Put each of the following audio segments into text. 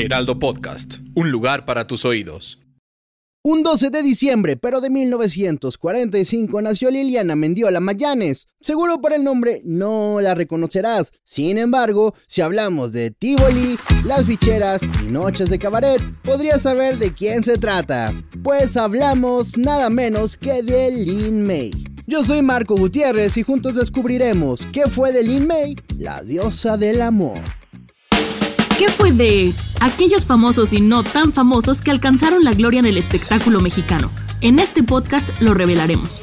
Heraldo Podcast. Un lugar para tus oídos. Un 12 de diciembre, pero de 1945, nació Liliana Mendiola Mayanes. Seguro por el nombre no la reconocerás. Sin embargo, si hablamos de Tivoli, las ficheras y noches de cabaret, podrías saber de quién se trata. Pues hablamos nada menos que de Lin May. Yo soy Marco Gutiérrez y juntos descubriremos qué fue de Lin May, la diosa del amor. ¿Qué fue de aquellos famosos y no tan famosos que alcanzaron la gloria en el espectáculo mexicano? En este podcast lo revelaremos.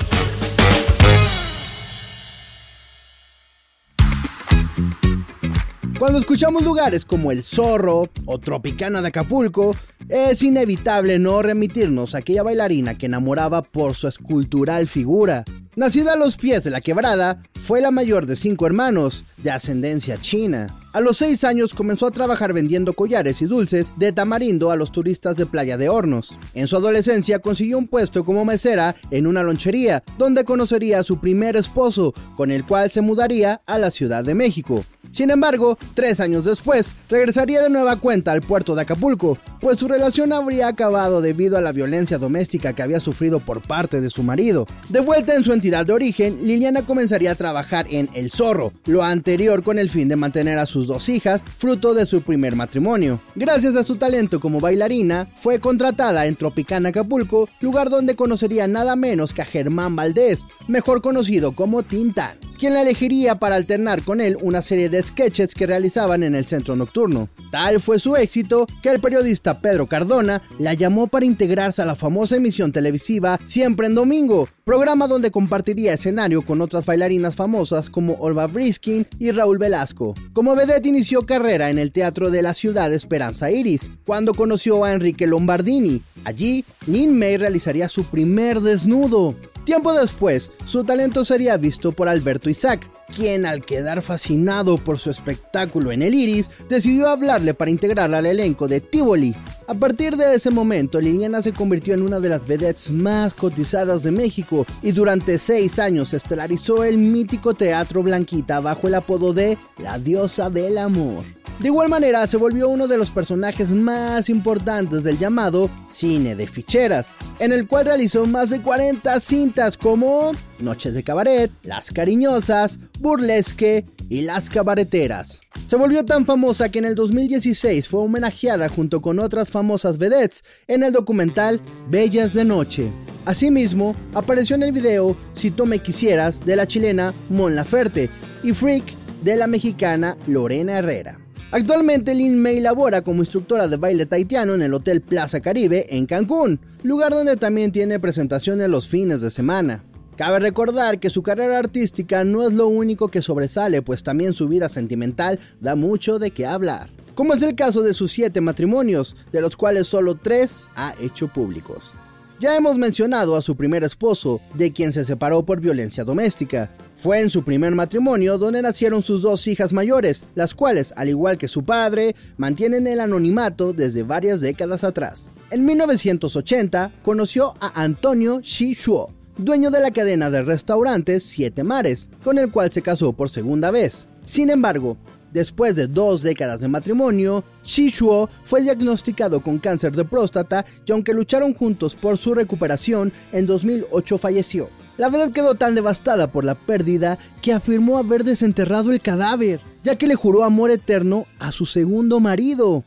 Cuando escuchamos lugares como El Zorro o Tropicana de Acapulco, es inevitable no remitirnos a aquella bailarina que enamoraba por su escultural figura. Nacida a los pies de la quebrada, fue la mayor de cinco hermanos, de ascendencia china. A los seis años comenzó a trabajar vendiendo collares y dulces de tamarindo a los turistas de Playa de Hornos. En su adolescencia consiguió un puesto como mesera en una lonchería, donde conocería a su primer esposo, con el cual se mudaría a la Ciudad de México. Sin embargo, tres años después, regresaría de nueva cuenta al puerto de Acapulco, pues su relación habría acabado debido a la violencia doméstica que había sufrido por parte de su marido. De vuelta en su entidad de origen, Liliana comenzaría a trabajar en El Zorro, lo anterior con el fin de mantener a sus dos hijas, fruto de su primer matrimonio. Gracias a su talento como bailarina, fue contratada en Tropicana Acapulco, lugar donde conocería nada menos que a Germán Valdés, mejor conocido como Tintán quien la elegiría para alternar con él una serie de sketches que realizaban en el centro nocturno. Tal fue su éxito que el periodista Pedro Cardona la llamó para integrarse a la famosa emisión televisiva Siempre en Domingo, programa donde compartiría escenario con otras bailarinas famosas como Olva Briskin y Raúl Velasco. Como vedette inició carrera en el Teatro de la Ciudad Esperanza Iris, cuando conoció a Enrique Lombardini. Allí, Lin May realizaría su primer desnudo. Tiempo después, su talento sería visto por Alberto Isaac, quien al quedar fascinado por su espectáculo en el Iris, decidió hablarle para integrarla al elenco de Tivoli. A partir de ese momento, Liliana se convirtió en una de las vedettes más cotizadas de México y durante seis años estelarizó el mítico Teatro Blanquita bajo el apodo de La Diosa del Amor. De igual manera, se volvió uno de los personajes más importantes del llamado cine de ficheras, en el cual realizó más de 40 cintas como Noches de Cabaret, Las Cariñosas, Burlesque y Las Cabareteras. Se volvió tan famosa que en el 2016 fue homenajeada junto con otras famosas vedettes en el documental Bellas de Noche. Asimismo, apareció en el video Si tú me quisieras de la chilena Mon Laferte y Freak de la mexicana Lorena Herrera. Actualmente Lin May labora como instructora de baile taitiano en el Hotel Plaza Caribe en Cancún, lugar donde también tiene presentaciones los fines de semana. Cabe recordar que su carrera artística no es lo único que sobresale, pues también su vida sentimental da mucho de qué hablar, como es el caso de sus siete matrimonios, de los cuales solo tres ha hecho públicos. Ya hemos mencionado a su primer esposo, de quien se separó por violencia doméstica. Fue en su primer matrimonio donde nacieron sus dos hijas mayores, las cuales, al igual que su padre, mantienen el anonimato desde varias décadas atrás. En 1980 conoció a Antonio Shi Shuo, dueño de la cadena de restaurantes Siete Mares, con el cual se casó por segunda vez. Sin embargo, Después de dos décadas de matrimonio, Shuo fue diagnosticado con cáncer de próstata y aunque lucharon juntos por su recuperación, en 2008 falleció. La verdad quedó tan devastada por la pérdida que afirmó haber desenterrado el cadáver, ya que le juró amor eterno a su segundo marido.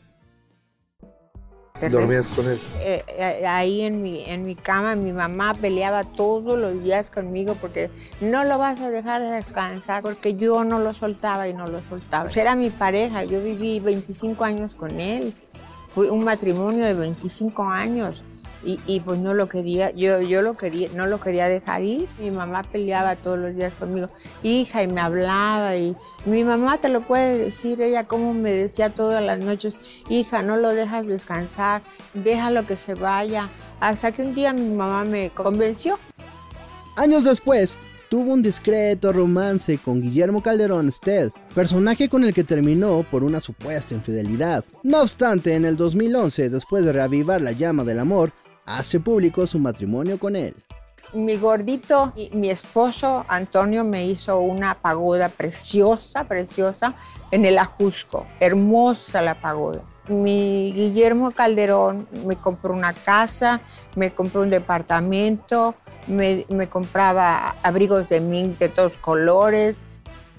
¿Dormías con él? Eh, eh, ahí en mi, en mi cama mi mamá peleaba todos los días conmigo porque no lo vas a dejar de descansar porque yo no lo soltaba y no lo soltaba. Pues era mi pareja, yo viví 25 años con él, fue un matrimonio de 25 años y, pues no lo quería, yo, yo lo quería, no lo quería dejar ir. Mi mamá peleaba todos los días conmigo, hija, y me hablaba, y mi mamá te lo puede decir, ella como me decía todas las noches, hija, no lo dejas descansar, déjalo que se vaya. Hasta que un día mi mamá me convenció. Años después, tuvo un discreto romance con Guillermo Calderón Stead, personaje con el que terminó por una supuesta infidelidad. No obstante, en el 2011, después de reavivar la llama del amor, hace público su matrimonio con él. Mi gordito, mi esposo Antonio me hizo una pagoda preciosa, preciosa en el Ajusco. Hermosa la pagoda. Mi Guillermo Calderón me compró una casa, me compró un departamento, me, compraba abrigos de mink de todos colores,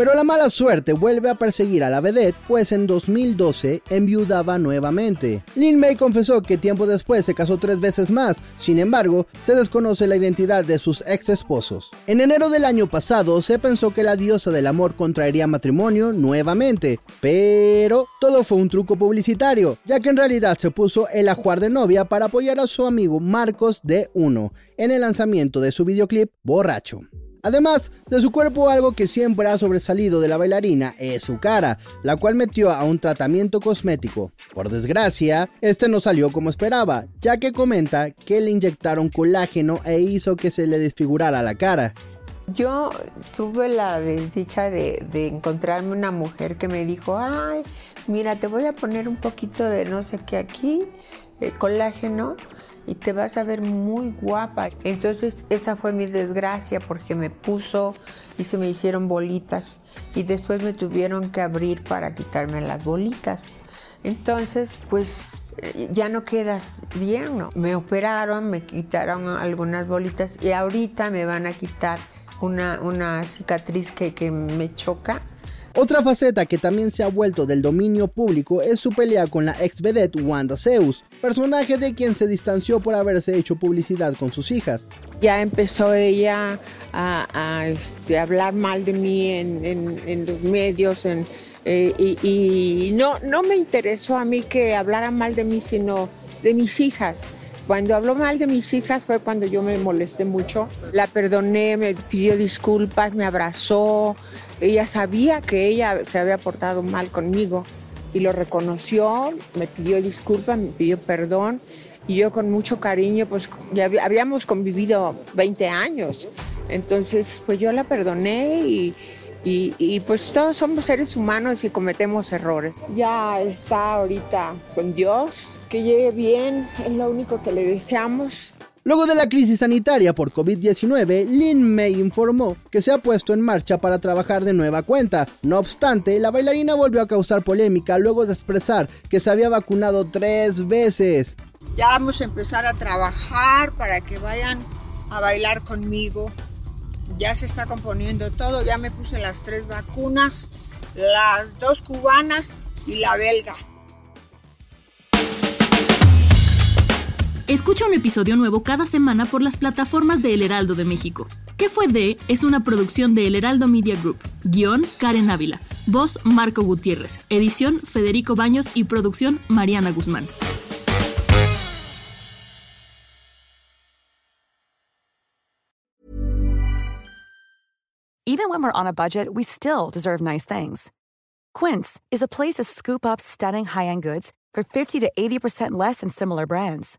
pero la mala suerte vuelve a perseguir a la vedette, pues en 2012 enviudaba nuevamente. Lin May confesó que tiempo después se casó tres veces más, sin embargo, se desconoce la identidad de sus ex esposos. En enero del año pasado se pensó que la diosa del amor contraería matrimonio nuevamente, pero todo fue un truco publicitario, ya que en realidad se puso el ajuar de novia para apoyar a su amigo Marcos D1 en el lanzamiento de su videoclip Borracho. Además de su cuerpo, algo que siempre ha sobresalido de la bailarina es su cara, la cual metió a un tratamiento cosmético. Por desgracia, este no salió como esperaba, ya que comenta que le inyectaron colágeno e hizo que se le desfigurara la cara. Yo tuve la desdicha de, encontrarme una mujer que me dijo, ay, mira, te voy a poner un poquito de no sé qué aquí, el colágeno, y te vas a ver muy guapa. Entonces esa fue mi desgracia porque me puso y se me hicieron bolitas y después me tuvieron que abrir para quitarme las bolitas. Entonces, pues ya no quedas bien, ¿no? Me operaron, me quitaron algunas bolitas y ahorita me van a quitar una, una cicatriz que, que me choca otra faceta que también se ha vuelto del dominio público es su pelea con la ex vedette Wanda Zeus, personaje de quien se distanció por haberse hecho publicidad con sus hijas. Ya empezó ella a, este, hablar mal de mí en, los medios eh, y, no, no me interesó a mí que hablara mal de mí, sino de mis hijas. Cuando habló mal de mis hijas fue cuando yo me molesté mucho. La perdoné, me pidió disculpas, me abrazó. Ella sabía que ella se había portado mal conmigo y lo reconoció, me pidió disculpas, me pidió perdón. Y yo con mucho cariño, pues ya habíamos convivido 20 años. Entonces, pues yo la perdoné y, y, pues todos somos seres humanos y cometemos errores. Ya está ahorita con Dios, que llegue bien, es lo único que le deseamos. Luego de la crisis sanitaria por COVID-19, Lin May informó que se ha puesto en marcha para trabajar de nueva cuenta. No obstante, la bailarina volvió a causar polémica luego de expresar que se había vacunado tres veces. Ya vamos a empezar a trabajar para que vayan a bailar conmigo ya se está componiendo todo, ya me puse las tres vacunas, las dos cubanas y la belga. Escucha un episodio nuevo cada semana por las plataformas de El Heraldo de México. ¿Qué fue de? Es una producción de El Heraldo Media Group. Guión Karen Ávila. Voz Marco Gutiérrez. Edición Federico Baños y producción Mariana Guzmán. Even when we're on a budget, we still deserve nice things. Quince is a place to scoop up stunning high-end goods for 50 to 80% less than similar brands.